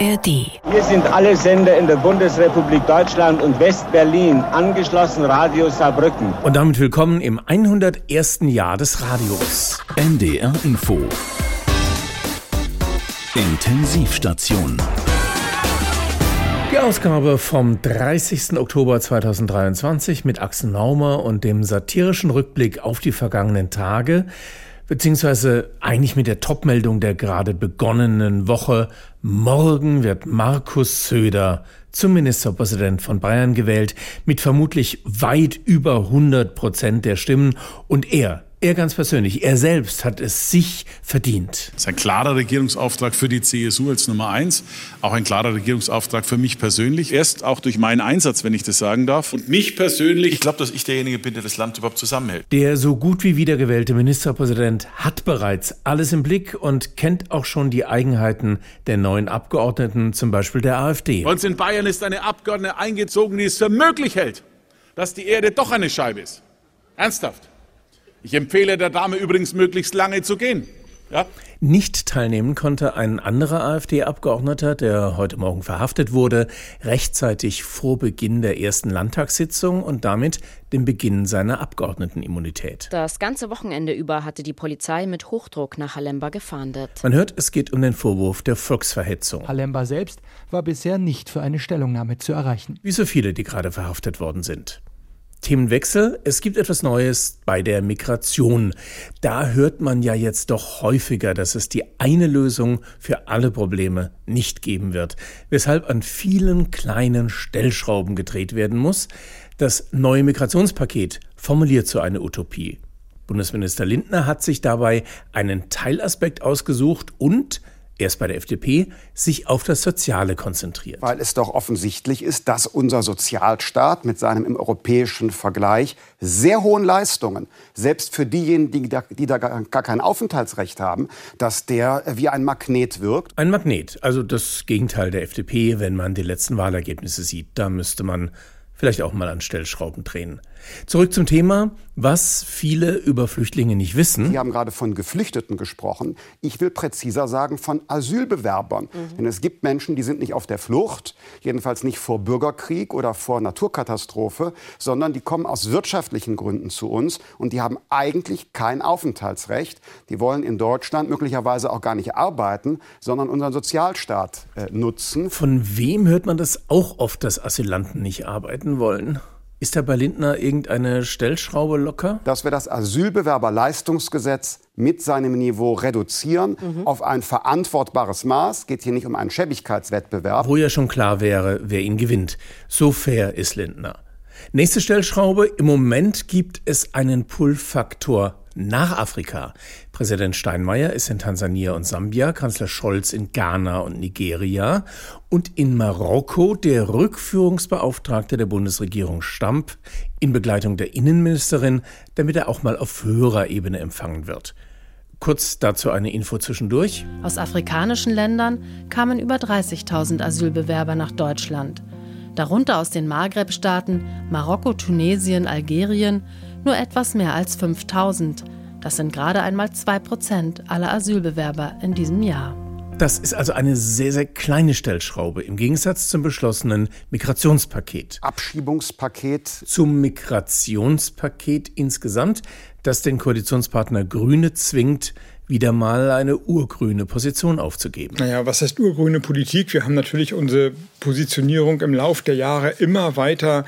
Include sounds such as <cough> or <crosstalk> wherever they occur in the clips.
ARD. Hier sind alle Sender in der Bundesrepublik Deutschland und West-Berlin angeschlossen Radio Saarbrücken. Und damit willkommen im 101. Jahr des Radios. NDR Info. Intensivstation. Die Ausgabe vom 30. Oktober 2023 mit Axel Naumer und dem satirischen Rückblick auf die vergangenen Tage beziehungsweise eigentlich mit der Topmeldung der gerade begonnenen Woche. Morgen wird Markus Söder zum Ministerpräsident von Bayern gewählt, mit vermutlich weit über 100 Prozent der Stimmen. Und er, er ganz persönlich, er selbst hat es sich verdient. Das ist ein klarer Regierungsauftrag für die CSU als Nummer eins, auch ein klarer Regierungsauftrag für mich persönlich. Erst auch durch meinen Einsatz, wenn ich das sagen darf. Und mich persönlich, ich glaube, dass ich derjenige bin, der das Land überhaupt zusammenhält. Der so gut wie wiedergewählte Ministerpräsident hat bereits alles im Blick und kennt auch schon die Eigenheiten der neuen Abgeordneten, zum Beispiel der AfD. Bei uns in Bayern ist eine Abgeordnete eingezogen, die es für möglich hält, dass die Erde doch eine Scheibe ist. Ernsthaft. Ich empfehle der Dame übrigens möglichst lange zu gehen. Ja? Nicht teilnehmen konnte ein anderer AfD-Abgeordneter, der heute Morgen verhaftet wurde, rechtzeitig vor Beginn der ersten Landtagssitzung und damit dem Beginn seiner Abgeordnetenimmunität. Das ganze Wochenende über hatte die Polizei mit Hochdruck nach Halemba gefahndet. Man hört, es geht um den Vorwurf der Volksverhetzung. Halemba selbst war bisher nicht für eine Stellungnahme zu erreichen. Wie so viele, die gerade verhaftet worden sind. Themenwechsel. Es gibt etwas Neues bei der Migration. Da hört man ja jetzt doch häufiger, dass es die eine Lösung für alle Probleme nicht geben wird, weshalb an vielen kleinen Stellschrauben gedreht werden muss. Das neue Migrationspaket formuliert so eine Utopie. Bundesminister Lindner hat sich dabei einen Teilaspekt ausgesucht und erst bei der FDP, sich auf das Soziale konzentriert. Weil es doch offensichtlich ist, dass unser Sozialstaat mit seinem im europäischen Vergleich sehr hohen Leistungen, selbst für diejenigen, die da, die da gar kein Aufenthaltsrecht haben, dass der wie ein Magnet wirkt. Ein Magnet, also das Gegenteil der FDP, wenn man die letzten Wahlergebnisse sieht. Da müsste man vielleicht auch mal an Stellschrauben drehen. Zurück zum Thema, was viele über Flüchtlinge nicht wissen. Sie haben gerade von Geflüchteten gesprochen. Ich will präziser sagen von Asylbewerbern. Mhm. Denn es gibt Menschen, die sind nicht auf der Flucht, jedenfalls nicht vor Bürgerkrieg oder vor Naturkatastrophe, sondern die kommen aus wirtschaftlichen Gründen zu uns und die haben eigentlich kein Aufenthaltsrecht. Die wollen in Deutschland möglicherweise auch gar nicht arbeiten, sondern unseren Sozialstaat äh, nutzen. Von wem hört man das auch oft, dass Asylanten nicht arbeiten wollen? Ist da bei Lindner irgendeine Stellschraube locker? Dass wir das Asylbewerberleistungsgesetz mit seinem Niveau reduzieren mhm. auf ein verantwortbares Maß. Geht hier nicht um einen Schäbigkeitswettbewerb. Wo ja schon klar wäre, wer ihn gewinnt. So fair ist Lindner. Nächste Stellschraube. Im Moment gibt es einen Pull-Faktor nach Afrika. Präsident Steinmeier ist in Tansania und Sambia, Kanzler Scholz in Ghana und Nigeria und in Marokko der Rückführungsbeauftragte der Bundesregierung Stamp in Begleitung der Innenministerin, damit er auch mal auf höherer Ebene empfangen wird. Kurz dazu eine Info zwischendurch. Aus afrikanischen Ländern kamen über 30.000 Asylbewerber nach Deutschland. Darunter aus den Maghreb-Staaten, Marokko, Tunesien, Algerien nur etwas mehr als 5000. Das sind gerade einmal 2% aller Asylbewerber in diesem Jahr. Das ist also eine sehr, sehr kleine Stellschraube im Gegensatz zum beschlossenen Migrationspaket. Abschiebungspaket. Zum Migrationspaket insgesamt, das den Koalitionspartner Grüne zwingt, wieder mal eine urgrüne Position aufzugeben. Naja, was heißt urgrüne Politik? Wir haben natürlich unsere Positionierung im Lauf der Jahre immer weiter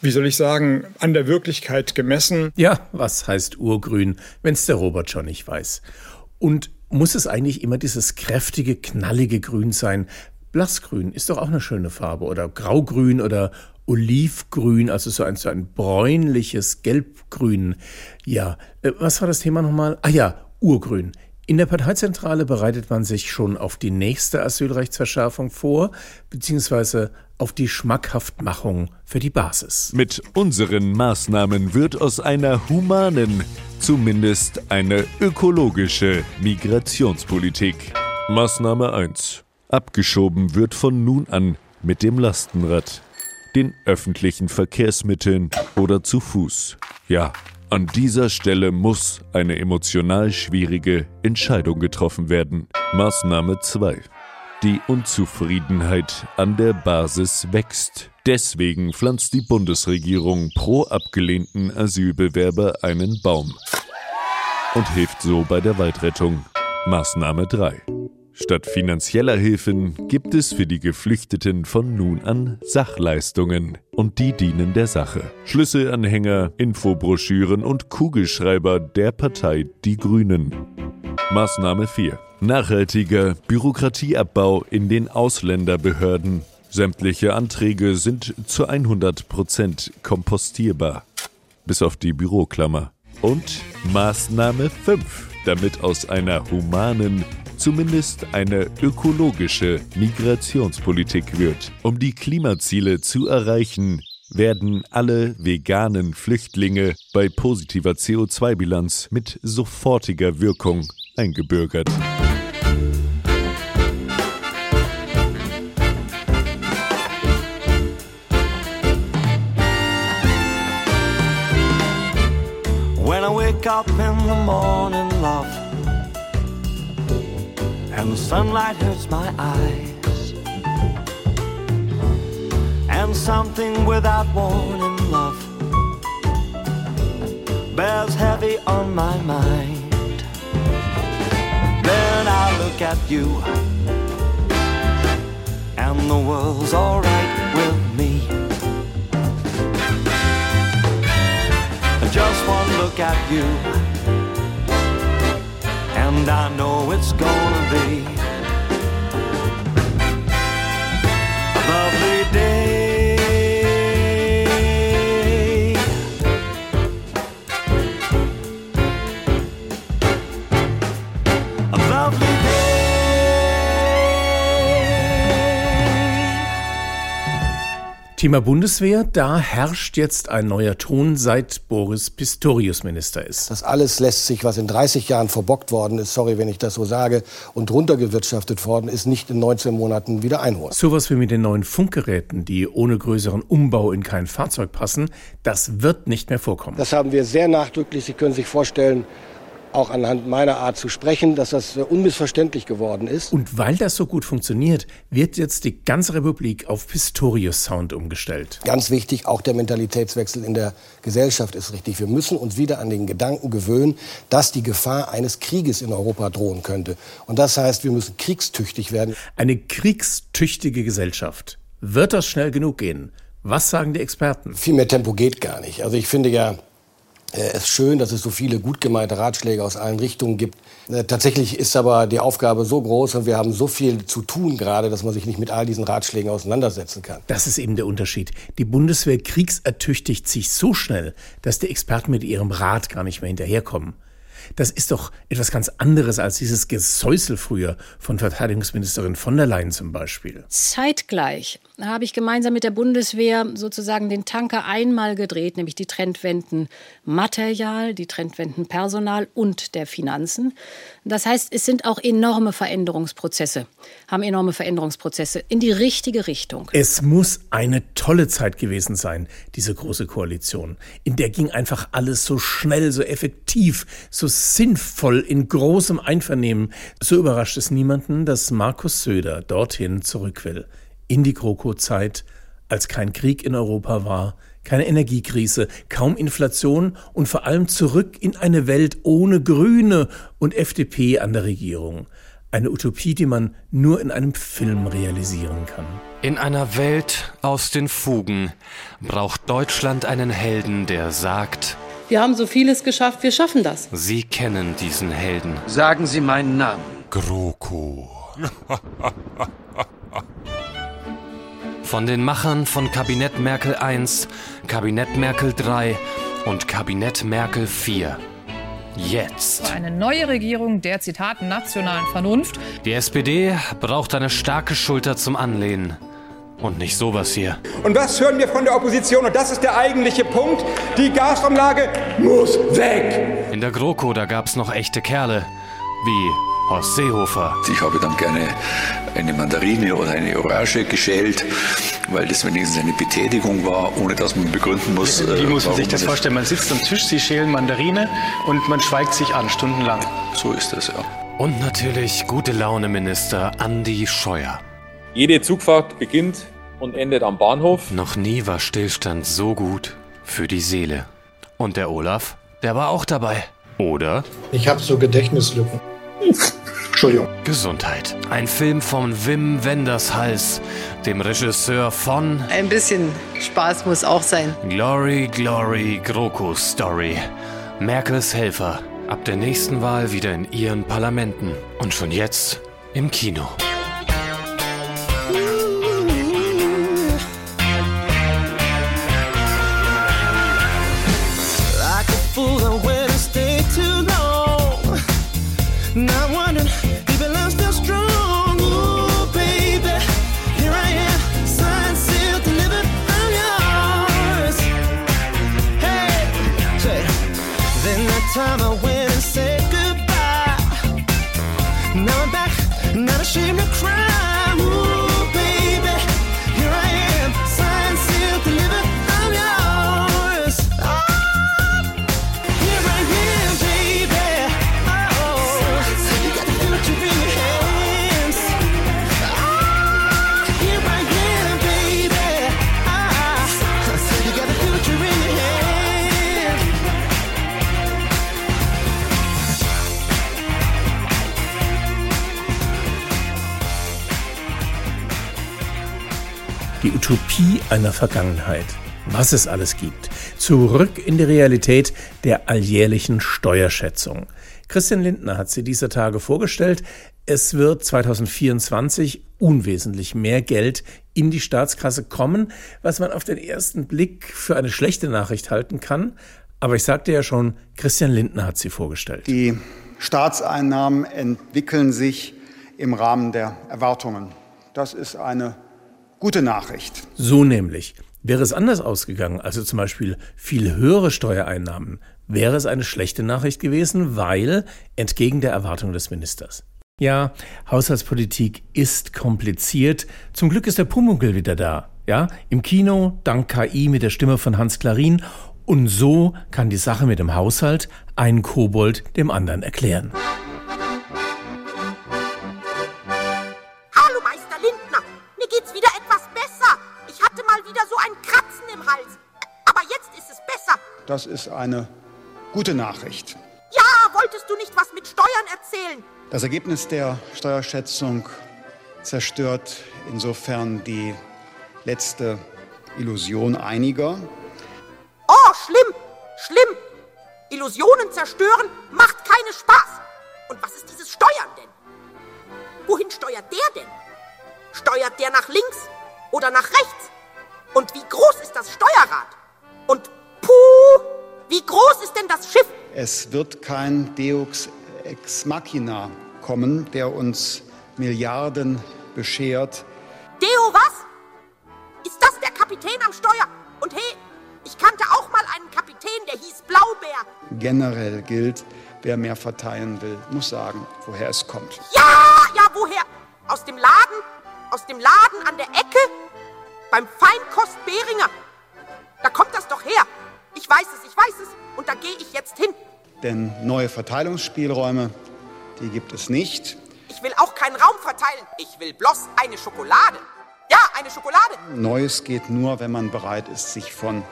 wie soll ich sagen, an der Wirklichkeit gemessen. Ja, was heißt urgrün, wenn es der Robert schon nicht weiß? Und muss es eigentlich immer dieses kräftige, knallige Grün sein? Blassgrün ist doch auch eine schöne Farbe oder graugrün oder olivgrün, also so ein, so ein bräunliches Gelbgrün. Ja, äh, was war das Thema nochmal? Ah ja, urgrün. In der Parteizentrale bereitet man sich schon auf die nächste Asylrechtsverschärfung vor, beziehungsweise auf die Schmackhaftmachung für die Basis. Mit unseren Maßnahmen wird aus einer humanen, zumindest eine ökologische Migrationspolitik. Maßnahme 1. Abgeschoben wird von nun an mit dem Lastenrad, den öffentlichen Verkehrsmitteln oder zu Fuß. Ja, an dieser Stelle muss eine emotional schwierige Entscheidung getroffen werden. Maßnahme 2. Die Unzufriedenheit an der Basis wächst. Deswegen pflanzt die Bundesregierung pro abgelehnten Asylbewerber einen Baum und hilft so bei der Waldrettung. Maßnahme 3. Statt finanzieller Hilfen gibt es für die Geflüchteten von nun an Sachleistungen und die dienen der Sache. Schlüsselanhänger, Infobroschüren und Kugelschreiber der Partei Die Grünen. Maßnahme 4. Nachhaltiger Bürokratieabbau in den Ausländerbehörden. Sämtliche Anträge sind zu 100% kompostierbar. Bis auf die Büroklammer. Und Maßnahme 5. Damit aus einer humanen, zumindest eine ökologische Migrationspolitik wird. Um die Klimaziele zu erreichen, werden alle veganen Flüchtlinge bei positiver CO2-Bilanz mit sofortiger Wirkung eingebürgert. When I wake up in the morning, love, and the sunlight hurts my eyes, and something without warning, love, bears heavy on my mind. Then I look at you, and the world's alright with me. Just one look at you, and I know it's gonna be Thema Bundeswehr, da herrscht jetzt ein neuer Ton, seit Boris Pistorius Minister ist. Das alles lässt sich, was in 30 Jahren verbockt worden ist, sorry, wenn ich das so sage, und runtergewirtschaftet worden ist, nicht in 19 Monaten wieder einholen. Sowas wie mit den neuen Funkgeräten, die ohne größeren Umbau in kein Fahrzeug passen, das wird nicht mehr vorkommen. Das haben wir sehr nachdrücklich, Sie können sich vorstellen, auch anhand meiner Art zu sprechen, dass das unmissverständlich geworden ist. Und weil das so gut funktioniert, wird jetzt die ganze Republik auf Pistorius Sound umgestellt. Ganz wichtig, auch der Mentalitätswechsel in der Gesellschaft ist richtig. Wir müssen uns wieder an den Gedanken gewöhnen, dass die Gefahr eines Krieges in Europa drohen könnte. Und das heißt, wir müssen kriegstüchtig werden. Eine kriegstüchtige Gesellschaft. Wird das schnell genug gehen? Was sagen die Experten? Viel mehr Tempo geht gar nicht. Also ich finde ja, es ist schön, dass es so viele gut gemeinte Ratschläge aus allen Richtungen gibt. Äh, Tatsächlich ist aber die Aufgabe so groß und wir haben so viel zu tun gerade, dass man sich nicht mit all diesen Ratschlägen auseinandersetzen kann. Das ist eben der Unterschied. Die Bundeswehr kriegsertüchtigt sich so schnell, dass die Experten mit ihrem Rat gar nicht mehr hinterherkommen. Das ist doch etwas ganz anderes als dieses Gesäusel früher von Verteidigungsministerin von der Leyen zum Beispiel. Zeitgleich habe ich gemeinsam mit der Bundeswehr sozusagen den Tanker einmal gedreht, nämlich die Trendwenden Material, die Trendwenden Personal und der Finanzen. Das heißt, es sind auch enorme Veränderungsprozesse, haben enorme Veränderungsprozesse in die richtige Richtung. Es muss eine tolle Zeit gewesen sein, diese große Koalition. In der ging einfach alles so schnell, so effektiv, so sinnvoll, in großem Einvernehmen. So überrascht es niemanden, dass Markus Söder dorthin zurück will. In die GroKo-Zeit, als kein Krieg in Europa war, keine Energiekrise, kaum Inflation und vor allem zurück in eine Welt ohne Grüne und FDP an der Regierung. Eine Utopie, die man nur in einem Film realisieren kann. In einer Welt aus den Fugen braucht Deutschland einen Helden, der sagt, Wir haben so vieles geschafft, wir schaffen das. Sie kennen diesen Helden. Sagen Sie meinen Namen. GroKo. Von den Machern von Kabinett Merkel I, Kabinett Merkel III und Kabinett Merkel IV. Jetzt. Eine neue Regierung der Zitat nationalen Vernunft. Die SPD braucht eine starke Schulter zum Anlehnen. Und nicht sowas hier. Und was hören wir von der Opposition? Und das ist der eigentliche Punkt. Die Gazprom-Lage muss weg. In der GroKo, da gab's noch echte Kerle. Wie Horst Seehofer. Ich habe dann gerne eine Mandarine oder eine Orange geschält, weil das wenigstens eine Betätigung war, ohne dass man begründen muss. Wie muss man sich das das- vorstellen? Man sitzt am Tisch, Sie schälen Mandarine und man schweigt sich an, stundenlang. So ist das, ja. Und natürlich gute Laune Minister Andi Scheuer. Jede Zugfahrt beginnt und endet am Bahnhof. Noch nie war Stillstand so gut für die Seele. Und der Olaf, der war auch dabei. Oder? Ich habe so Gedächtnislücken. Entschuldigung. Gesundheit. Ein Film von Wim Wenders Hals, dem Regisseur von Ein bisschen Spaß muss auch sein. Glory, Glory, GroKo Story. Merkels Helfer. Ab der nächsten Wahl wieder in ihren Parlamenten. Und schon jetzt im Kino. Time I einer Vergangenheit. Was es alles gibt. Zurück in die Realität der alljährlichen Steuerschätzung. Christian Lindner hat sie dieser Tage vorgestellt. Es wird 2024 unwesentlich mehr Geld in die Staatskasse kommen, was man auf den ersten Blick für eine schlechte Nachricht halten kann. Aber ich sagte ja schon, Christian Lindner hat sie vorgestellt. Die Staatseinnahmen entwickeln sich im Rahmen der Erwartungen. Das ist eine gute Nachricht. So nämlich. Wäre es anders ausgegangen, also zum Beispiel viel höhere Steuereinnahmen, wäre es eine schlechte Nachricht gewesen, weil entgegen der Erwartung des Ministers. Ja, Haushaltspolitik ist kompliziert. Zum Glück ist der Pumuckl wieder da. Ja, im Kino, dank KI mit der Stimme von Hans Klarin. Und so kann die Sache mit dem Haushalt ein Kobold dem anderen erklären. Das ist eine gute Nachricht. Ja, wolltest du nicht was mit Steuern erzählen? Das Ergebnis der Steuerschätzung zerstört insofern die letzte Illusion einiger. Oh, schlimm, schlimm. Illusionen zerstören macht keinen Spaß. Und was ist dieses Steuern denn? Wohin steuert der denn? Steuert der nach links oder nach rechts? Und wie groß ist das Steuerrad? Und wie groß ist denn das Schiff? Es wird kein Deux ex machina kommen, der uns Milliarden beschert. Deo, was? Ist das der Kapitän am Steuer? Und hey, ich kannte auch mal einen Kapitän, der hieß Blaubeer. Generell gilt, wer mehr verteilen will, muss sagen, woher es kommt. Ja, ja, woher? Aus dem Laden? Aus dem Laden an der Ecke? Beim Feinkost Behringer? Da kommt das doch her. Ich weiß es, ich weiß es. Und da gehe ich jetzt hin. Denn neue Verteilungsspielräume, die gibt es nicht. Ich will auch keinen Raum verteilen. Ich will bloß eine Schokolade. Ja, eine Schokolade. Neues geht nur, wenn man bereit ist, sich von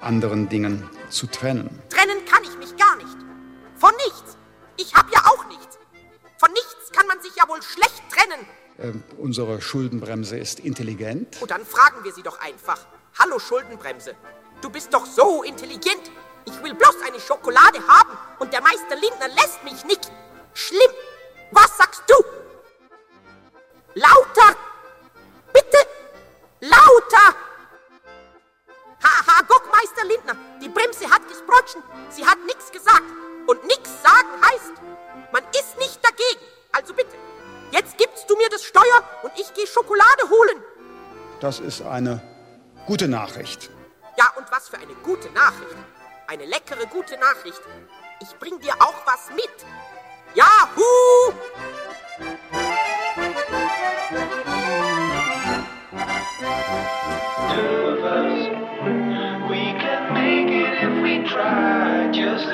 anderen Dingen zu trennen. Trennen kann ich mich gar nicht. Von nichts. Ich hab ja auch nichts. Von nichts kann man sich ja wohl schlecht trennen. Äh, unsere Schuldenbremse ist intelligent. Und dann fragen wir sie doch einfach. Hallo Schuldenbremse, du bist doch so intelligent. Ich will bloß eine Schokolade haben und der Meister Lindner lässt mich nicht. Schlimm. Was sagst du? Lauter. Bitte. Lauter. Haha, guck, Meister Lindner, die Bremse hat gesprotschen. Sie hat nichts gesagt. Und nichts sagen heißt, man ist nicht dagegen. Also bitte, jetzt gibst du mir das Steuer und ich gehe Schokolade holen. Das ist eine gute Nachricht. Ja, und was für eine gute Nachricht. Eine leckere gute Nachricht. Ich bring dir auch was mit. Yahoo! Two of us, we can make it if we try. Just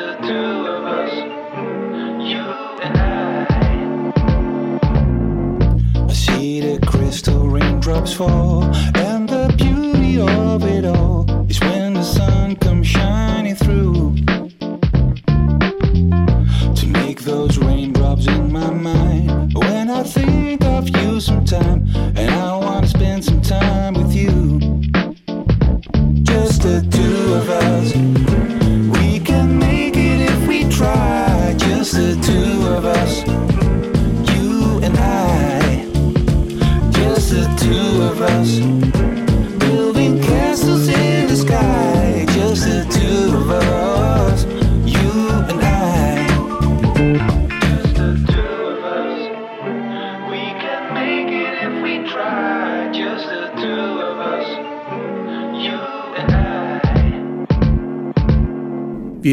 see the crystal raindrops fall and the beauty of it all.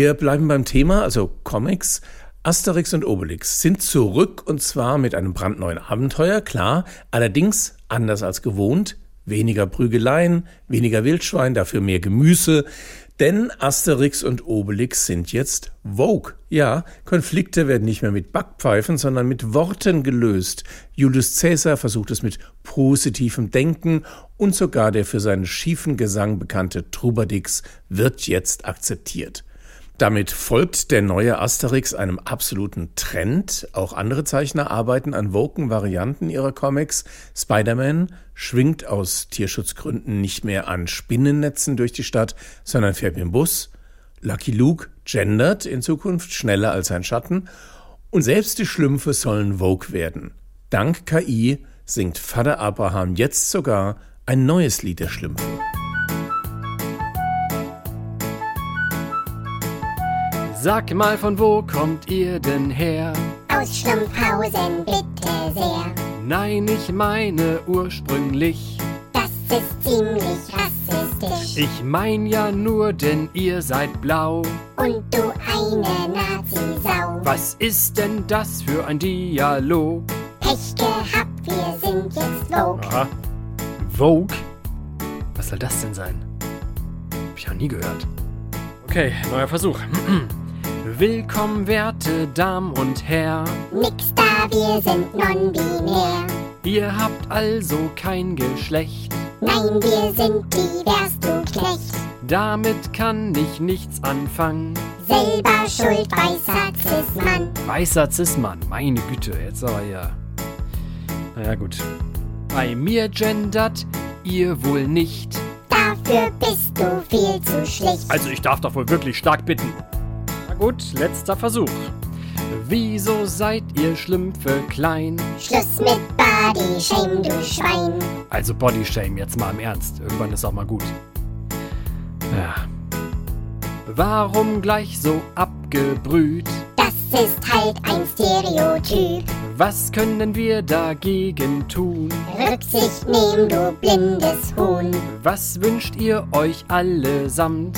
Wir bleiben beim Thema, also Comics. Asterix und Obelix sind zurück und zwar mit einem brandneuen Abenteuer, klar, allerdings anders als gewohnt. Weniger Prügeleien, weniger Wildschwein, dafür mehr Gemüse. Denn Asterix und Obelix sind jetzt Vogue. Ja, Konflikte werden nicht mehr mit Backpfeifen, sondern mit Worten gelöst. Julius Caesar versucht es mit positivem Denken und sogar der für seinen schiefen Gesang bekannte Trubadix wird jetzt akzeptiert. Damit folgt der neue Asterix einem absoluten Trend. Auch andere Zeichner arbeiten an woken Varianten ihrer Comics. Spider-Man schwingt aus Tierschutzgründen nicht mehr an Spinnennetzen durch die Stadt, sondern fährt mit dem Bus. Lucky Luke gendert in Zukunft schneller als sein Schatten. Und selbst die Schlümpfe sollen Vogue werden. Dank KI singt Vater Abraham jetzt sogar ein neues Lied der Schlümpfe. Sag mal, von wo kommt ihr denn her? Aus Schlumpfhausen, bitte sehr. Nein, ich meine ursprünglich. Das ist ziemlich rassistisch. Ich mein ja nur, denn ihr seid blau. Und du eine Nazi-Sau. Was ist denn das für ein Dialog? Pech gehabt, wir sind jetzt Vogue. Aha. Vogue? Was soll das denn sein? Hab ich noch nie gehört. Okay, neuer Versuch. <clears throat> Willkommen, werte Damen und Herr. Nix da, wir sind non-binär. Ihr habt also kein Geschlecht. Nein, wir sind divers, du Knecht. Damit kann ich nichts anfangen. Selber schuld, weißer Cis-Mann. Weißer Cis-Mann, meine Güte, jetzt aber ja. Naja, gut. Bei mir gendert ihr wohl nicht. Dafür bist du viel zu schlicht. Also ich darf doch wohl wirklich stark bitten. Gut, letzter Versuch. Wieso seid ihr Schlümpfe klein? Schluss mit Body Shame, du Schwein. Also Bodyshame, jetzt mal im Ernst. Irgendwann ist auch mal gut. Ja. Warum gleich so abgebrüht? Das ist halt ein Stereotyp. Was können wir dagegen tun? Rücksicht nehmen, du blindes Huhn. Was wünscht ihr euch allesamt?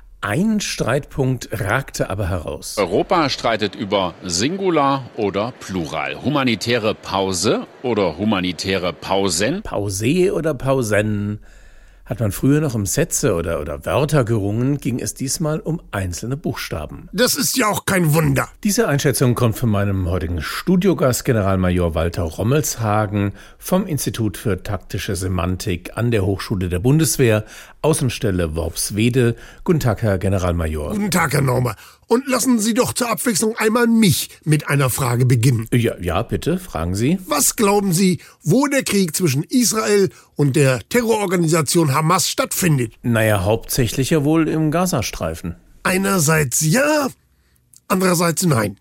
Ein Streitpunkt ragte aber heraus. Europa streitet über Singular oder Plural. Humanitäre Pause oder humanitäre Pausen. Pause oder Pausen. Hat man früher noch um Sätze oder, oder Wörter gerungen, ging es diesmal um einzelne Buchstaben. Das ist ja auch kein Wunder. Diese Einschätzung kommt von meinem heutigen Studiogast Generalmajor Walter Rommelshagen vom Institut für taktische Semantik an der Hochschule der Bundeswehr, Außenstelle Worpswede. Guten Tag, Herr Generalmajor. Guten Tag, Herr Normer. Und lassen Sie doch zur Abwechslung einmal mich mit einer Frage beginnen. Ja, ja, bitte, fragen Sie. Was glauben Sie, wo der Krieg zwischen Israel und der Terrororganisation Hamas stattfindet? Naja, hauptsächlich ja wohl im Gazastreifen. Einerseits ja, andererseits nein.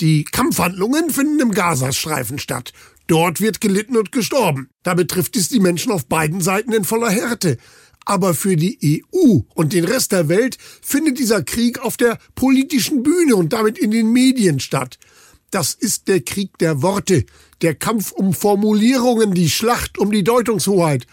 Die Kampfhandlungen finden im Gazastreifen statt. Dort wird gelitten und gestorben. Da betrifft es die Menschen auf beiden Seiten in voller Härte. Aber für die EU und den Rest der Welt findet dieser Krieg auf der politischen Bühne und damit in den Medien statt. Das ist der Krieg der Worte, der Kampf um Formulierungen, die Schlacht um die Deutungshoheit.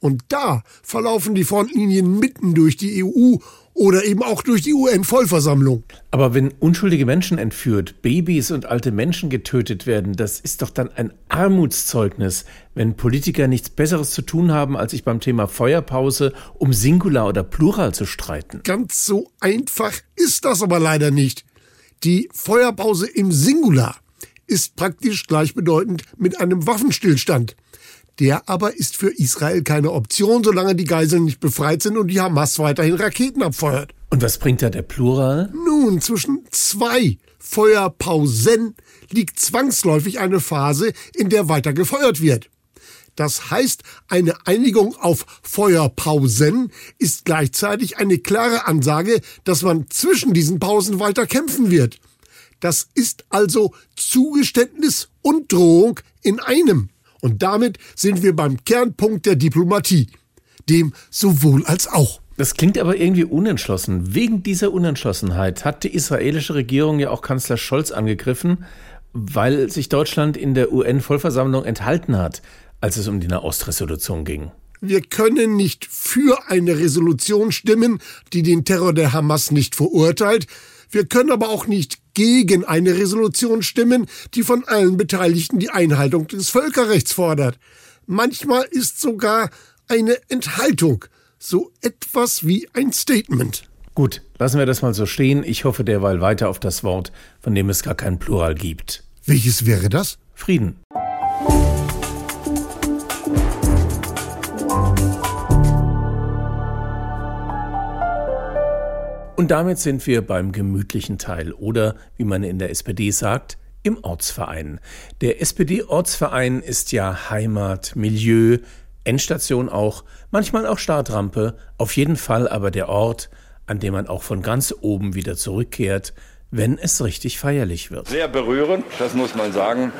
Und da verlaufen die Frontlinien mitten durch die EU oder eben auch durch die UN-Vollversammlung. Aber wenn unschuldige Menschen entführt, Babys und alte Menschen getötet werden, das ist doch dann ein Armutszeugnis, wenn Politiker nichts Besseres zu tun haben, als sich beim Thema Feuerpause um Singular oder Plural zu streiten. Ganz so einfach ist das aber leider nicht. Die Feuerpause im Singular ist praktisch gleichbedeutend mit einem Waffenstillstand. Der aber ist für Israel keine Option, solange die Geiseln nicht befreit sind und die Hamas weiterhin Raketen abfeuert. Und was bringt da der Plural? Nun, zwischen zwei Feuerpausen liegt zwangsläufig eine Phase, in der weiter gefeuert wird. Das heißt, eine Einigung auf Feuerpausen ist gleichzeitig eine klare Ansage, dass man zwischen diesen Pausen weiter kämpfen wird. Das ist also Zugeständnis und Drohung in einem. Und damit sind wir beim Kernpunkt der Diplomatie, dem sowohl als auch. Das klingt aber irgendwie unentschlossen. Wegen dieser Unentschlossenheit hat die israelische Regierung ja auch Kanzler Scholz angegriffen, weil sich Deutschland in der UN-Vollversammlung enthalten hat, als es um die Nahostresolution ging. Wir können nicht für eine Resolution stimmen, die den Terror der Hamas nicht verurteilt. Wir können aber auch nicht gegen eine Resolution stimmen, die von allen Beteiligten die Einhaltung des Völkerrechts fordert. Manchmal ist sogar eine Enthaltung so etwas wie ein Statement. Gut, lassen wir das mal so stehen. Ich hoffe derweil weiter auf das Wort, von dem es gar kein Plural gibt. Welches wäre das? Frieden. Und damit sind wir beim gemütlichen Teil oder, wie man in der SPD sagt, im Ortsverein. Der SPD-Ortsverein ist ja Heimat, Milieu, Endstation auch, manchmal auch Startrampe, auf jeden Fall aber der Ort, an dem man auch von ganz oben wieder zurückkehrt, wenn es richtig feierlich wird. Sehr berührend, das muss man sagen.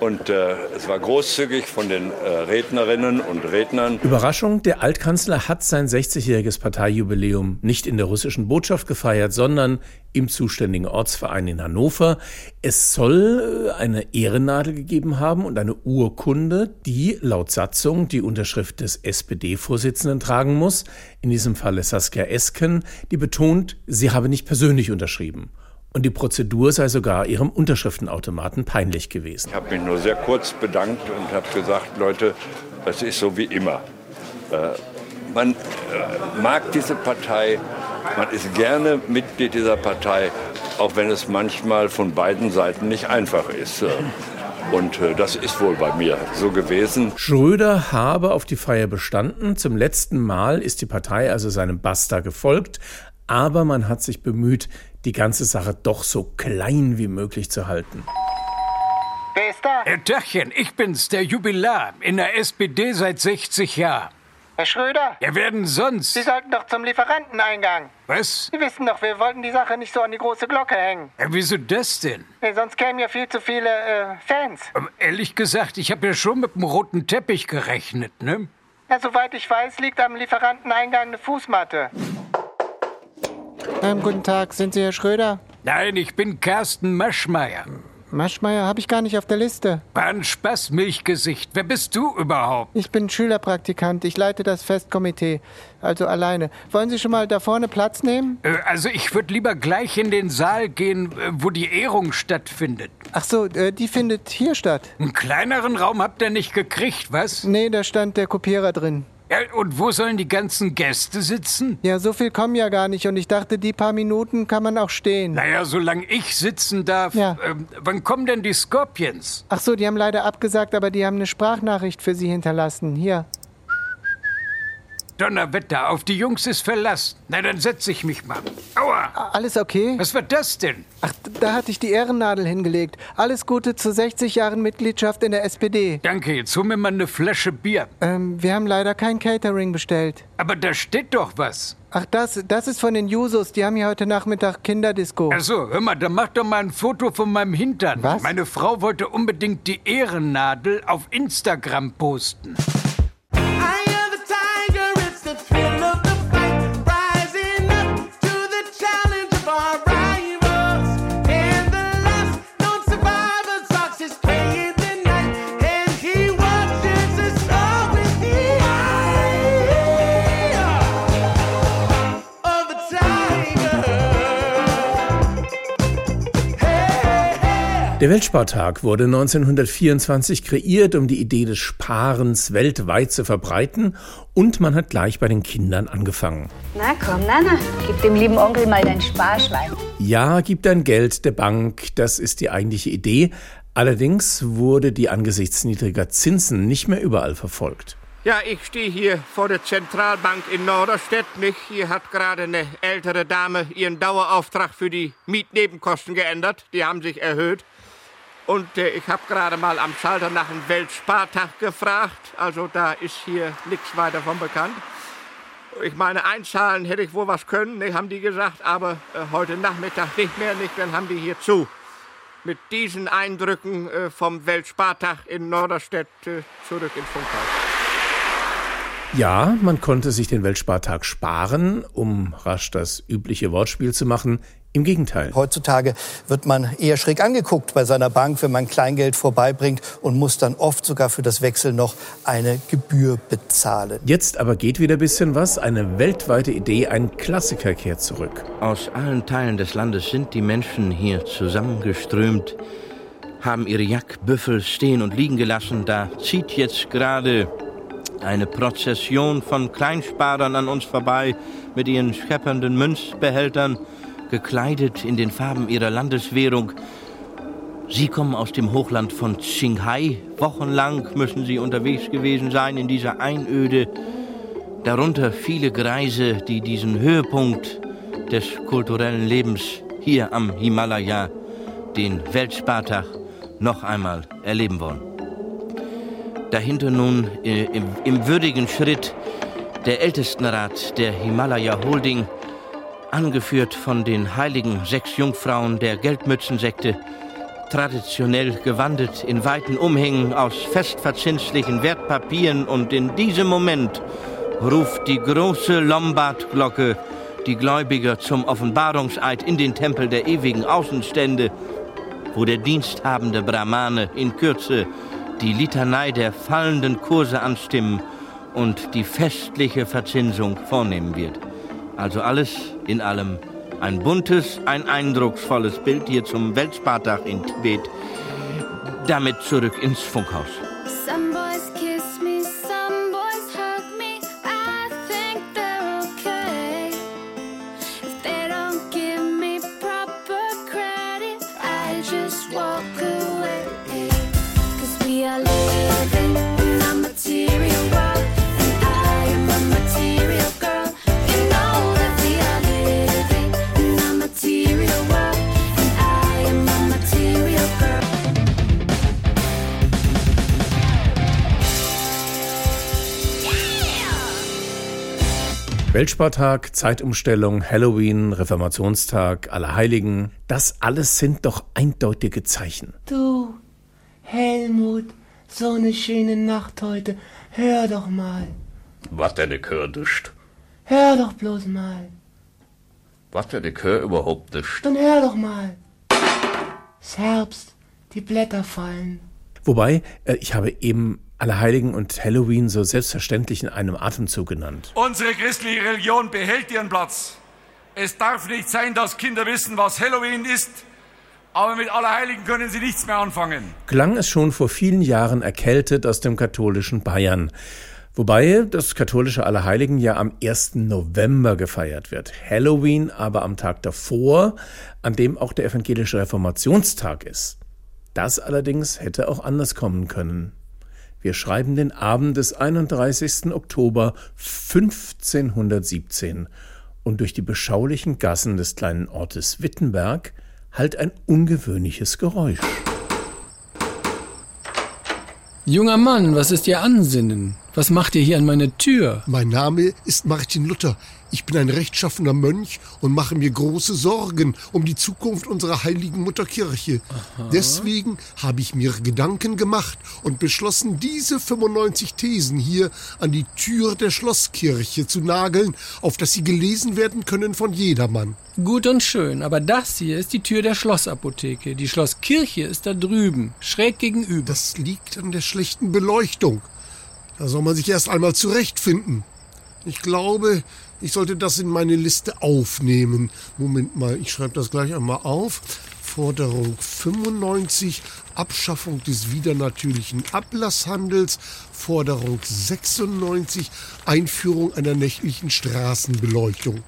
Und äh, es war großzügig von den äh, Rednerinnen und Rednern. Überraschung, der Altkanzler hat sein 60-jähriges Parteijubiläum nicht in der russischen Botschaft gefeiert, sondern im zuständigen Ortsverein in Hannover. Es soll äh, eine Ehrennadel gegeben haben und eine Urkunde, die laut Satzung die Unterschrift des SPD-Vorsitzenden tragen muss. In diesem Falle Saskia Esken, die betont, sie habe nicht persönlich unterschrieben. Und die Prozedur sei sogar ihrem Unterschriftenautomaten peinlich gewesen. Ich habe mich nur sehr kurz bedankt und habe gesagt, Leute, es ist so wie immer. Äh, man äh, mag diese Partei, man ist gerne Mitglied dieser Partei, auch wenn es manchmal von beiden Seiten nicht einfach ist. Äh, und äh, das ist wohl bei mir so gewesen. Schröder habe auf die Feier bestanden. Zum letzten Mal ist die Partei also seinem Basta gefolgt. Aber man hat sich bemüht, die ganze Sache doch so klein wie möglich zu halten. Wer ist da? Herr Tachchen, ich bin's, der Jubilar. In der SPD seit 60 Jahren. Herr Schröder? Ja, werden sonst? Sie sollten doch zum Lieferanteneingang. Was? Sie wissen doch, wir wollten die Sache nicht so an die große Glocke hängen. Ja, wieso das denn? Nee, sonst kämen ja viel zu viele äh, Fans. Aber ehrlich gesagt, ich habe ja schon mit dem roten Teppich gerechnet, ne? Ja, soweit ich weiß, liegt am Lieferanteneingang eine Fußmatte. Ähm, guten Tag, sind Sie Herr Schröder? Nein, ich bin Carsten Maschmeyer. Maschmeyer habe ich gar nicht auf der Liste. Ein Spaß, Milchgesicht. Wer bist du überhaupt? Ich bin Schülerpraktikant. Ich leite das Festkomitee. Also alleine. Wollen Sie schon mal da vorne Platz nehmen? Äh, also ich würde lieber gleich in den Saal gehen, äh, wo die Ehrung stattfindet. Ach so, äh, die findet hier statt. Einen kleineren Raum habt ihr nicht gekriegt, was? Nee, da stand der Kopierer drin. Ja, und wo sollen die ganzen Gäste sitzen? Ja, so viel kommen ja gar nicht und ich dachte, die paar Minuten kann man auch stehen. Naja, solange ich sitzen darf. Ja. Ähm, wann kommen denn die Scorpions? Ach so, die haben leider abgesagt, aber die haben eine Sprachnachricht für Sie hinterlassen. Hier. Donnerwetter, auf die Jungs ist Verlass. Na, dann setze ich mich mal. Aua! Alles okay? Was war das denn? Ach, da hatte ich die Ehrennadel hingelegt. Alles Gute zu 60 Jahren Mitgliedschaft in der SPD. Danke, jetzt hol mir mal eine Flasche Bier. Ähm, wir haben leider kein Catering bestellt. Aber da steht doch was. Ach, das, das ist von den Jusos. Die haben hier heute Nachmittag Kinderdisco. Ach so, hör mal, dann mach doch mal ein Foto von meinem Hintern. Was? Meine Frau wollte unbedingt die Ehrennadel auf Instagram posten. Der Weltspartag wurde 1924 kreiert, um die Idee des Sparens weltweit zu verbreiten und man hat gleich bei den Kindern angefangen. Na komm, Nana, gib dem lieben Onkel mal dein Sparschwein. Ja, gib dein Geld der Bank, das ist die eigentliche Idee. Allerdings wurde die angesichts niedriger Zinsen nicht mehr überall verfolgt. Ja, ich stehe hier vor der Zentralbank in Norderstedt. Nicht? Hier hat gerade eine ältere Dame ihren Dauerauftrag für die Mietnebenkosten geändert. Die haben sich erhöht. Und äh, ich habe gerade mal am Schalter nach einem Weltspartag gefragt. Also da ist hier nichts weiter von bekannt. Ich meine, einzahlen hätte ich wohl was können, ne, haben die gesagt. Aber äh, heute Nachmittag nicht mehr, nicht, dann haben die hier zu. Mit diesen Eindrücken äh, vom Weltspartag in Norderstedt äh, zurück ins Funkhaus. Ja, man konnte sich den Weltspartag sparen, um rasch das übliche Wortspiel zu machen. Im Gegenteil. Heutzutage wird man eher schräg angeguckt bei seiner Bank, wenn man Kleingeld vorbeibringt und muss dann oft sogar für das Wechsel noch eine Gebühr bezahlen. Jetzt aber geht wieder ein bisschen was. Eine weltweite Idee, ein Klassiker kehrt zurück. Aus allen Teilen des Landes sind die Menschen hier zusammengeströmt, haben ihre Jackbüffel stehen und liegen gelassen. Da zieht jetzt gerade eine Prozession von Kleinsparern an uns vorbei mit ihren scheppernden Münzbehältern, gekleidet in den Farben ihrer Landeswährung. Sie kommen aus dem Hochland von Qinghai. Wochenlang müssen sie unterwegs gewesen sein in dieser Einöde. Darunter viele Greise, die diesen Höhepunkt des kulturellen Lebens hier am Himalaya, den Weltspartag, noch einmal erleben wollen. Dahinter nun äh, im, im würdigen Schritt der Ältestenrat der Himalaya Holding, angeführt von den heiligen sechs Jungfrauen der Geldmützensekte, traditionell gewandet in weiten Umhängen aus festverzinslichen Wertpapieren und in diesem Moment ruft die große Lombardglocke die Gläubiger zum Offenbarungseid in den Tempel der ewigen Außenstände, wo der diensthabende Brahmane in Kürze die Litanei der fallenden Kurse anstimmen und die festliche Verzinsung vornehmen wird. Also alles in allem ein buntes, ein eindrucksvolles Bild hier zum Weltspartag in Tibet. Damit zurück ins Funkhaus. Some Weltspartag, Zeitumstellung, Halloween, Reformationstag, Allerheiligen, das alles sind doch eindeutige Zeichen. Du, Helmut, so eine schöne Nacht heute. Hör doch mal. Was denn der Chör nicht? Hör doch bloß mal. Was denn der Chör überhaupt nicht? Dann hör doch mal. Es Herbst, die Blätter fallen. Wobei, äh, ich habe eben Allerheiligen und Halloween so selbstverständlich in einem Atemzug genannt. Unsere christliche Religion behält ihren Platz. Es darf nicht sein, dass Kinder wissen, was Halloween ist, aber mit Allerheiligen können sie nichts mehr anfangen. Klang es schon vor vielen Jahren erkältet aus dem katholischen Bayern. Wobei das katholische Allerheiligen ja am 1. November gefeiert wird. Halloween aber am Tag davor, an dem auch der evangelische Reformationstag ist. Das allerdings hätte auch anders kommen können. Wir schreiben den Abend des 31. Oktober 1517 und durch die beschaulichen Gassen des kleinen Ortes Wittenberg hallt ein ungewöhnliches Geräusch. Junger Mann, was ist Ihr Ansinnen? Was macht ihr hier an meine Tür? Mein Name ist Martin Luther. Ich bin ein rechtschaffener Mönch und mache mir große Sorgen um die Zukunft unserer heiligen Mutterkirche. Deswegen habe ich mir Gedanken gemacht und beschlossen, diese 95 Thesen hier an die Tür der Schlosskirche zu nageln, auf dass sie gelesen werden können von jedermann. Gut und schön, aber das hier ist die Tür der Schlossapotheke. Die Schlosskirche ist da drüben, schräg gegenüber. Das liegt an der schlechten Beleuchtung. Da soll man sich erst einmal zurechtfinden. Ich glaube, ich sollte das in meine Liste aufnehmen. Moment mal, ich schreibe das gleich einmal auf. Forderung 95 Abschaffung des widernatürlichen Ablasshandels, Forderung 96 Einführung einer nächtlichen Straßenbeleuchtung.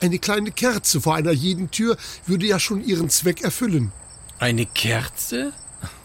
Eine kleine Kerze vor einer jeden Tür würde ja schon ihren Zweck erfüllen. Eine Kerze?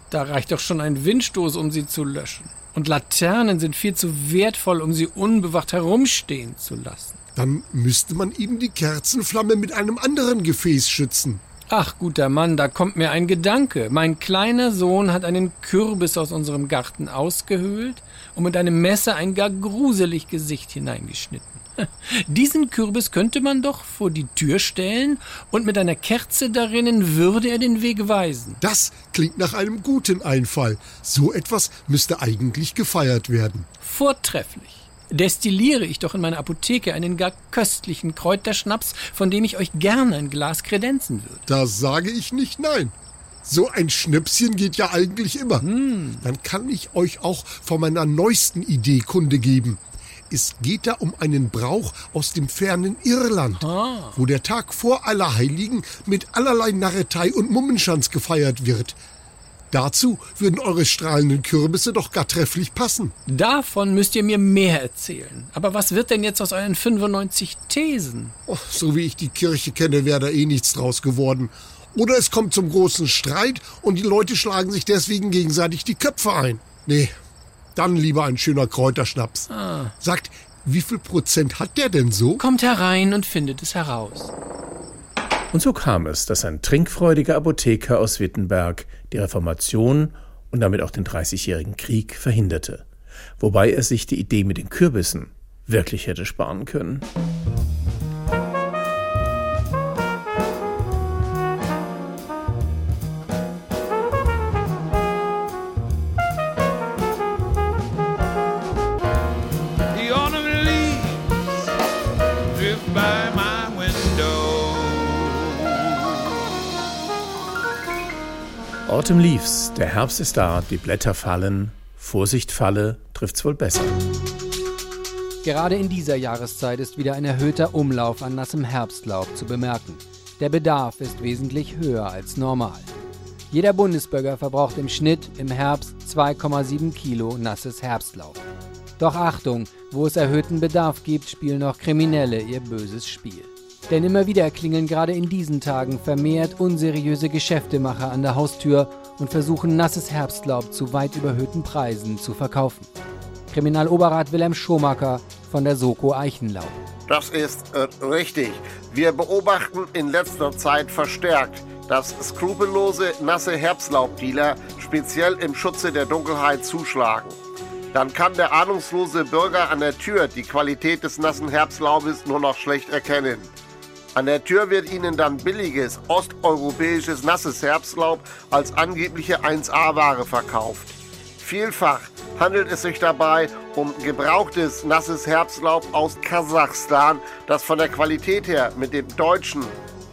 Da reicht doch schon ein Windstoß, um sie zu löschen. Und Laternen sind viel zu wertvoll, um sie unbewacht herumstehen zu lassen. Dann müsste man eben die Kerzenflamme mit einem anderen Gefäß schützen. Ach, guter Mann, da kommt mir ein Gedanke. Mein kleiner Sohn hat einen Kürbis aus unserem Garten ausgehöhlt und mit einem Messer ein gar gruselig Gesicht hineingeschnitten. <laughs> Diesen Kürbis könnte man doch vor die Tür stellen und mit einer Kerze darinnen würde er den Weg weisen. Das klingt nach einem guten Einfall. So etwas müsste eigentlich gefeiert werden. Vortrefflich. Destilliere ich doch in meiner Apotheke einen gar köstlichen Kräuterschnaps, von dem ich euch gerne ein Glas kredenzen würde. Da sage ich nicht nein. So ein Schnäpschen geht ja eigentlich immer. Dann kann ich euch auch von meiner neuesten Idee Kunde geben. Es geht da um einen Brauch aus dem fernen Irland, wo der Tag vor Allerheiligen mit allerlei Narretei und Mummenschanz gefeiert wird. Dazu würden eure strahlenden Kürbisse doch gar trefflich passen. Davon müsst ihr mir mehr erzählen. Aber was wird denn jetzt aus euren 95 Thesen? Oh, so wie ich die Kirche kenne, wäre da eh nichts draus geworden. Oder es kommt zum großen Streit und die Leute schlagen sich deswegen gegenseitig die Köpfe ein. Nee, dann lieber ein schöner Kräuterschnaps. Ah. Sagt, wie viel Prozent hat der denn so? Kommt herein und findet es heraus. Und so kam es, dass ein trinkfreudiger Apotheker aus Wittenberg die Reformation und damit auch den Dreißigjährigen Krieg verhinderte, wobei er sich die Idee mit den Kürbissen wirklich hätte sparen können. Autumn Leaves, der Herbst ist da, die Blätter fallen, Vorsicht falle, trifft's wohl besser. Gerade in dieser Jahreszeit ist wieder ein erhöhter Umlauf an nassem Herbstlaub zu bemerken. Der Bedarf ist wesentlich höher als normal. Jeder Bundesbürger verbraucht im Schnitt im Herbst 2,7 Kilo nasses Herbstlaub. Doch Achtung, wo es erhöhten Bedarf gibt, spielen auch Kriminelle ihr böses Spiel. Denn immer wieder klingeln gerade in diesen Tagen vermehrt unseriöse Geschäftemacher an der Haustür und versuchen nasses Herbstlaub zu weit überhöhten Preisen zu verkaufen. Kriminaloberrat Wilhelm Schomacker von der Soko Eichenlaub. Das ist äh, richtig. Wir beobachten in letzter Zeit verstärkt, dass skrupellose nasse Herbstlaubdealer speziell im Schutze der Dunkelheit zuschlagen. Dann kann der ahnungslose Bürger an der Tür die Qualität des nassen Herbstlaubes nur noch schlecht erkennen. An der Tür wird ihnen dann billiges osteuropäisches nasses Herbstlaub als angebliche 1A-Ware verkauft. Vielfach handelt es sich dabei um gebrauchtes nasses Herbstlaub aus Kasachstan, das von der Qualität her mit dem deutschen,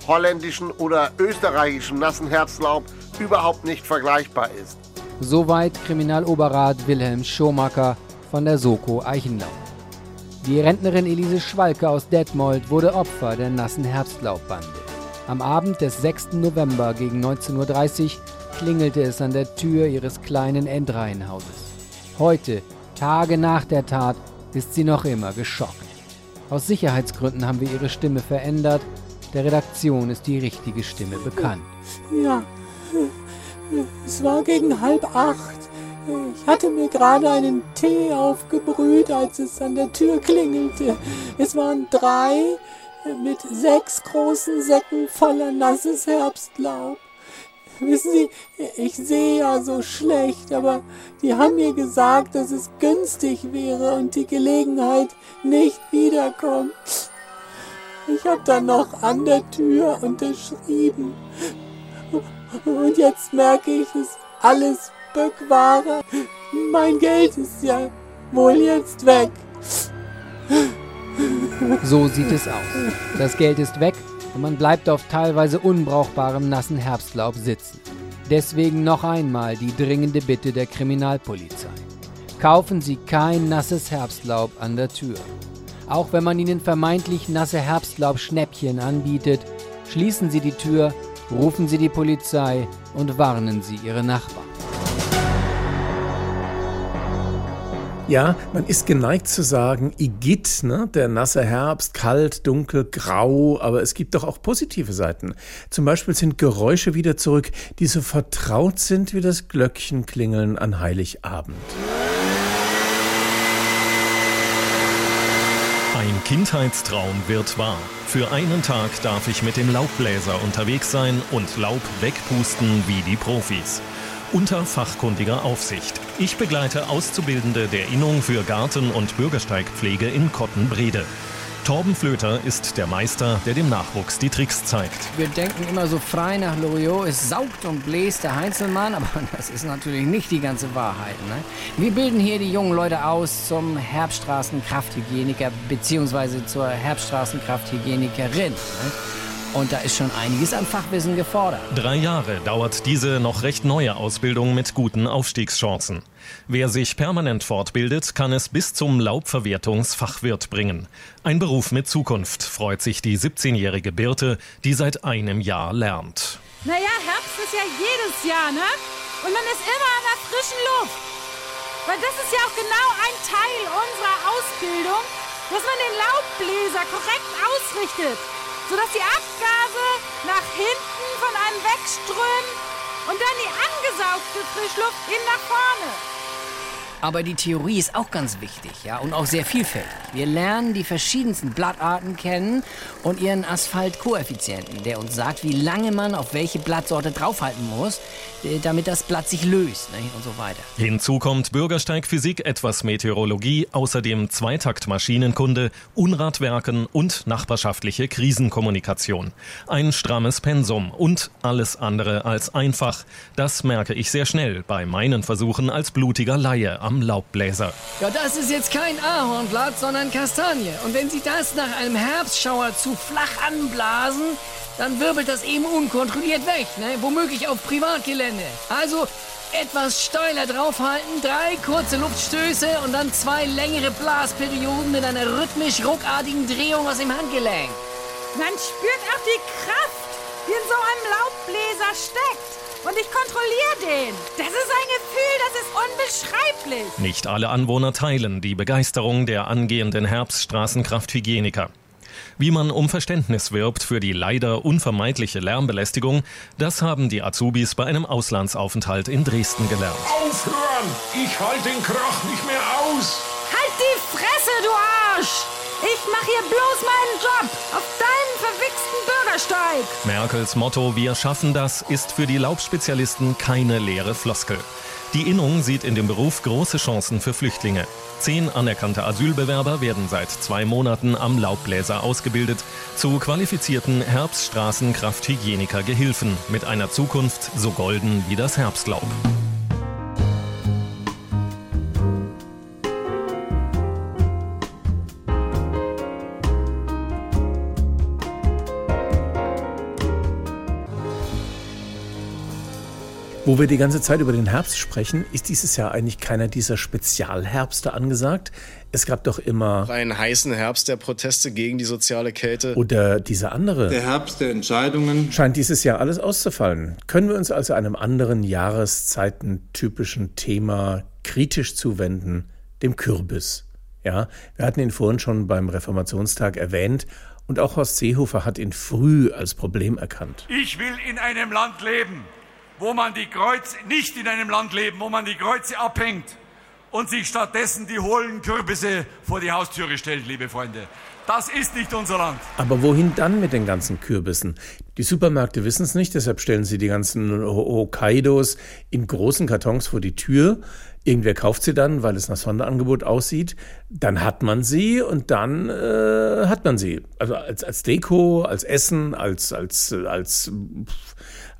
holländischen oder österreichischen nassen Herbstlaub überhaupt nicht vergleichbar ist. Soweit Kriminaloberrat Wilhelm Schomacker von der Soko Eichenlaub. Die Rentnerin Elise Schwalke aus Detmold wurde Opfer der nassen Herbstlaubbande. Am Abend des 6. November gegen 19.30 Uhr klingelte es an der Tür ihres kleinen Endreihenhauses. Heute, Tage nach der Tat, ist sie noch immer geschockt. Aus Sicherheitsgründen haben wir ihre Stimme verändert. Der Redaktion ist die richtige Stimme bekannt. Ja, es war gegen halb acht. Ich hatte mir gerade einen Tee aufgebrüht, als es an der Tür klingelte. Es waren drei mit sechs großen Säcken voller nasses Herbstlaub. Wissen Sie, ich sehe ja so schlecht, aber die haben mir gesagt, dass es günstig wäre und die Gelegenheit nicht wiederkommt. Ich habe dann noch an der Tür unterschrieben. Und jetzt merke ich, dass alles Böckware. Mein Geld ist ja wohl jetzt weg. So sieht es aus. Das Geld ist weg und man bleibt auf teilweise unbrauchbarem nassen Herbstlaub sitzen. Deswegen noch einmal die dringende Bitte der Kriminalpolizei. Kaufen Sie kein nasses Herbstlaub an der Tür. Auch wenn man Ihnen vermeintlich nasse Herbstlaubschnäppchen anbietet, schließen Sie die Tür rufen Sie die Polizei und warnen Sie Ihre Nachbarn. Ja, man ist geneigt zu sagen, Igitt, ne? der nasse Herbst, kalt, dunkel, grau, aber es gibt doch auch positive Seiten. Zum Beispiel sind Geräusche wieder zurück, die so vertraut sind wie das Glöckchenklingeln an Heiligabend. Ein Kindheitstraum wird wahr. Für einen Tag darf ich mit dem Laubbläser unterwegs sein und Laub wegpusten wie die Profis. Unter fachkundiger Aufsicht. Ich begleite Auszubildende der Innung für Garten- und Bürgersteigpflege in Kottenbrede. Torben Flöter ist der Meister, der dem Nachwuchs die Tricks zeigt. Wir denken immer so frei nach Loriot, es saugt und bläst der Heinzelmann, <laughs> aber das ist natürlich nicht die ganze Wahrheit. Ne? Wir bilden hier die jungen Leute aus zum Herbststraßenkrafthygieniker bzw. zur Herbststraßenkrafthygienikerin. Ne? Und da ist schon einiges an Fachwissen gefordert. Drei Jahre dauert diese noch recht neue Ausbildung mit guten Aufstiegschancen. Wer sich permanent fortbildet, kann es bis zum Laubverwertungsfachwirt bringen. Ein Beruf mit Zukunft, freut sich die 17-jährige Birte, die seit einem Jahr lernt. Naja, Herbst ist ja jedes Jahr, ne? Und man ist immer an der frischen Luft. Weil das ist ja auch genau ein Teil unserer Ausbildung, dass man den Laubbläser korrekt ausrichtet, sodass die Abgase nach hinten von einem wegströmen und dann die angesaugte Frischluft in nach vorne. Aber die Theorie ist auch ganz wichtig, ja, und auch sehr vielfältig. Wir lernen die verschiedensten Blattarten kennen und ihren Asphaltkoeffizienten, der uns sagt, wie lange man auf welche Blattsorte draufhalten muss, äh, damit das Blatt sich löst ne, und so weiter. Hinzu kommt Bürgersteigphysik, etwas Meteorologie, außerdem Zweitakt-Maschinenkunde, Unradwerken und nachbarschaftliche Krisenkommunikation. Ein strammes Pensum und alles andere als einfach. Das merke ich sehr schnell bei meinen Versuchen als blutiger Laie am Laubbläser. Ja, das ist jetzt kein Ahornblatt, sondern Kastanie. Und wenn Sie das nach einem Herbstschauer zu flach anblasen, dann wirbelt das eben unkontrolliert weg, ne? womöglich auf Privatgelände. Also etwas steiler draufhalten, drei kurze Luftstöße und dann zwei längere Blasperioden mit einer rhythmisch ruckartigen Drehung aus dem Handgelenk. Man spürt auch die Kraft, die in so einem Laubbläser steckt. Und ich kontrolliere den. Das ist ein Gefühl, das ist unbeschreiblich. Nicht alle Anwohner teilen die Begeisterung der angehenden Herbststraßenkrafthygieniker. Wie man um Verständnis wirbt für die leider unvermeidliche Lärmbelästigung, das haben die Azubis bei einem Auslandsaufenthalt in Dresden gelernt. Aufhören! Ich halte den Krach nicht mehr aus! Halt die Fresse, du Arsch! Ich mach hier bloß meinen Job auf deinem verwichsten Bürgersteig. Merkels Motto Wir schaffen das ist für die Laubspezialisten keine leere Floskel. Die Innung sieht in dem Beruf große Chancen für Flüchtlinge. Zehn anerkannte Asylbewerber werden seit zwei Monaten am Laubbläser ausgebildet zu qualifizierten Herbststraßenkrafthygieniker-Gehilfen mit einer Zukunft so golden wie das Herbstlaub. Wo wir die ganze Zeit über den Herbst sprechen, ist dieses Jahr eigentlich keiner dieser Spezialherbste angesagt. Es gab doch immer. Einen heißen Herbst der Proteste gegen die soziale Kälte. Oder dieser andere. Der Herbst der Entscheidungen. Scheint dieses Jahr alles auszufallen. Können wir uns also einem anderen jahreszeitentypischen Thema kritisch zuwenden, dem Kürbis? Ja, wir hatten ihn vorhin schon beim Reformationstag erwähnt und auch Horst Seehofer hat ihn früh als Problem erkannt. Ich will in einem Land leben, wo man die Kreuze, nicht in einem Land leben, wo man die Kreuze abhängt und sich stattdessen die hohlen Kürbisse vor die Haustüre stellt, liebe Freunde. Das ist nicht unser Land. Aber wohin dann mit den ganzen Kürbissen? Die Supermärkte wissen es nicht, deshalb stellen sie die ganzen Hokkaidos in großen Kartons vor die Tür. Irgendwer kauft sie dann, weil es nach Sonderangebot aussieht. Dann hat man sie und dann äh, hat man sie. Also als, als Deko, als Essen, als, als, als,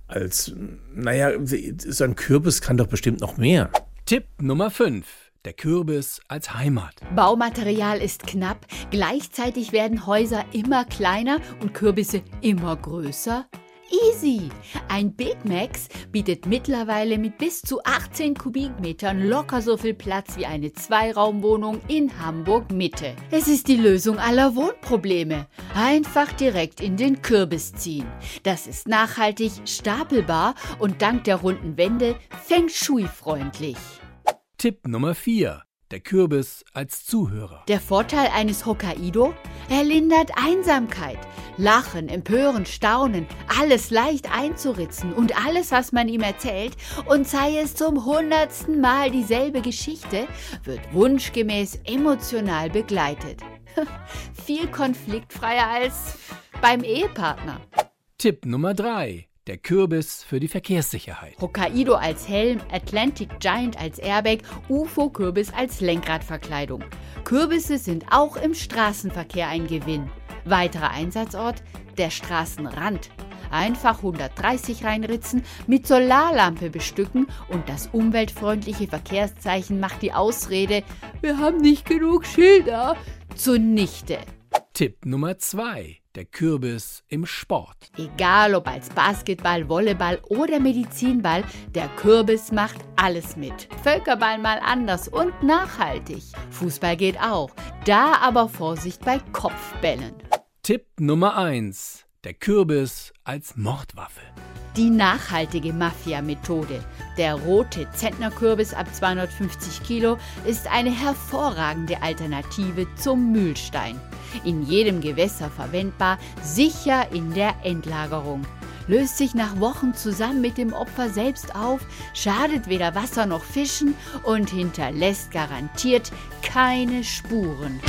als, naja, so ein Kürbis kann doch bestimmt noch mehr. Tipp Nummer 5. Der Kürbis als Heimat. Baumaterial ist knapp, gleichzeitig werden Häuser immer kleiner und Kürbisse immer größer. Easy. Ein Big Macs bietet mittlerweile mit bis zu 18 Kubikmetern locker so viel Platz wie eine Zweiraumwohnung in Hamburg Mitte. Es ist die Lösung aller Wohnprobleme. Einfach direkt in den Kürbis ziehen. Das ist nachhaltig, stapelbar und dank der runden Wände Feng Shui-freundlich. Tipp Nummer 4. Der Kürbis als Zuhörer. Der Vorteil eines Hokkaido? Er lindert Einsamkeit. Lachen, empören, staunen, alles leicht einzuritzen und alles, was man ihm erzählt, und sei es zum hundertsten Mal dieselbe Geschichte, wird wunschgemäß emotional begleitet. <laughs> Viel konfliktfreier als beim Ehepartner. Tipp Nummer 3. Der Kürbis für die Verkehrssicherheit. Hokkaido als Helm, Atlantic Giant als Airbag, UFO-Kürbis als Lenkradverkleidung. Kürbisse sind auch im Straßenverkehr ein Gewinn. Weiterer Einsatzort der Straßenrand. Einfach 130 reinritzen, mit Solarlampe bestücken und das umweltfreundliche Verkehrszeichen macht die Ausrede, wir haben nicht genug Schilder, zunichte. Tipp Nummer 2. Der Kürbis im Sport. Egal ob als Basketball, Volleyball oder Medizinball, der Kürbis macht alles mit. Völkerball mal anders und nachhaltig. Fußball geht auch, da aber Vorsicht bei Kopfbällen. Tipp Nummer 1. Der Kürbis als Mordwaffe. Die nachhaltige Mafia-Methode. Der rote Zentnerkürbis ab 250 Kilo ist eine hervorragende Alternative zum Mühlstein. In jedem Gewässer verwendbar, sicher in der Endlagerung. Löst sich nach Wochen zusammen mit dem Opfer selbst auf, schadet weder Wasser noch Fischen und hinterlässt garantiert keine Spuren.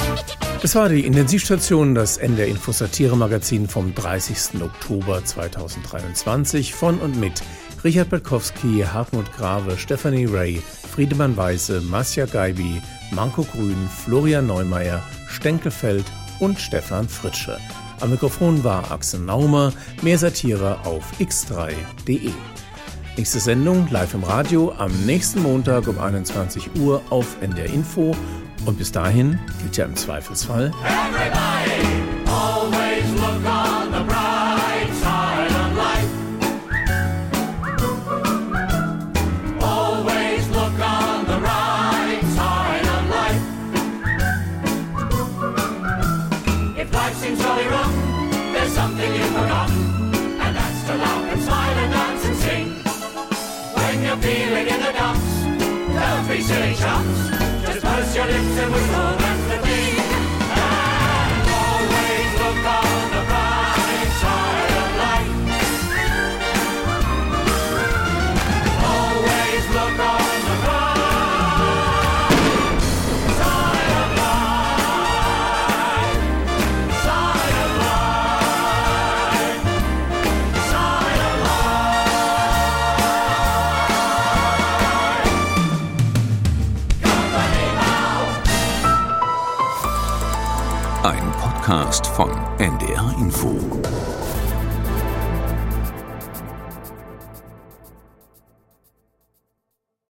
Es war die Intensivstation, das NDR Info Satire Magazin vom 30. Oktober 2023 von und mit Richard Berkowski, Hartmut Grave, Stephanie Ray, Friedemann Weiße, Masja Geibi, Marco Grün, Florian Neumeier, Stenkelfeld und Stefan Fritsche. Am Mikrofon war Axel Naumer, mehr Satire auf x3.de. Nächste Sendung live im Radio am nächsten Montag um 21 Uhr auf NDR Info. Und bis dahin gilt ja im Zweifelsfall. Always silly chumps. Just purse your lips and whistle,